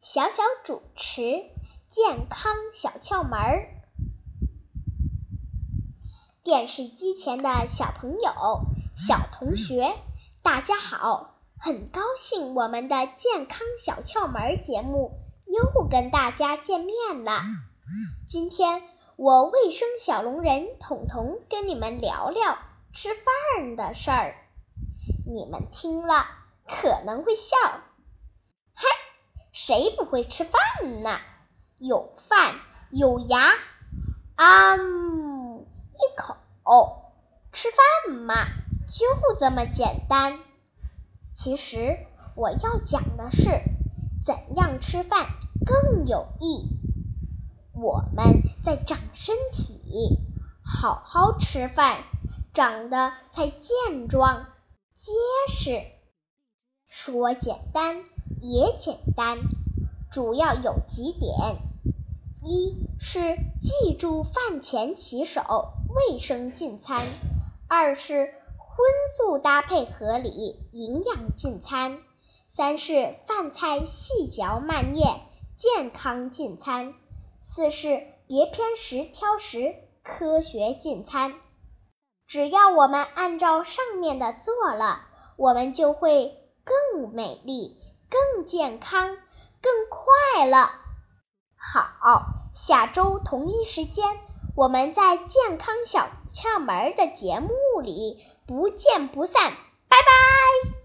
小小主持健康小窍门儿。电视机前的小朋友、小同学，大家好！很高兴我们的健康小窍门节目又跟大家见面了。今天我卫生小龙人彤彤跟你们聊聊吃饭的事儿，你们听了可能会笑。谁不会吃饭呢？有饭有牙，啊一口吃饭嘛，就这么简单。其实我要讲的是，怎样吃饭更有益。我们在长身体，好好吃饭，长得才健壮结实。说简单也简单，主要有几点：一是记住饭前洗手，卫生进餐；二是。荤素搭配合理，营养进餐；三是饭菜细嚼慢咽，健康进餐；四是别偏食挑食，科学进餐。只要我们按照上面的做了，我们就会更美丽、更健康、更快乐。好，下周同一时间，我们在健康小窍门的节目里。不见不散，拜拜。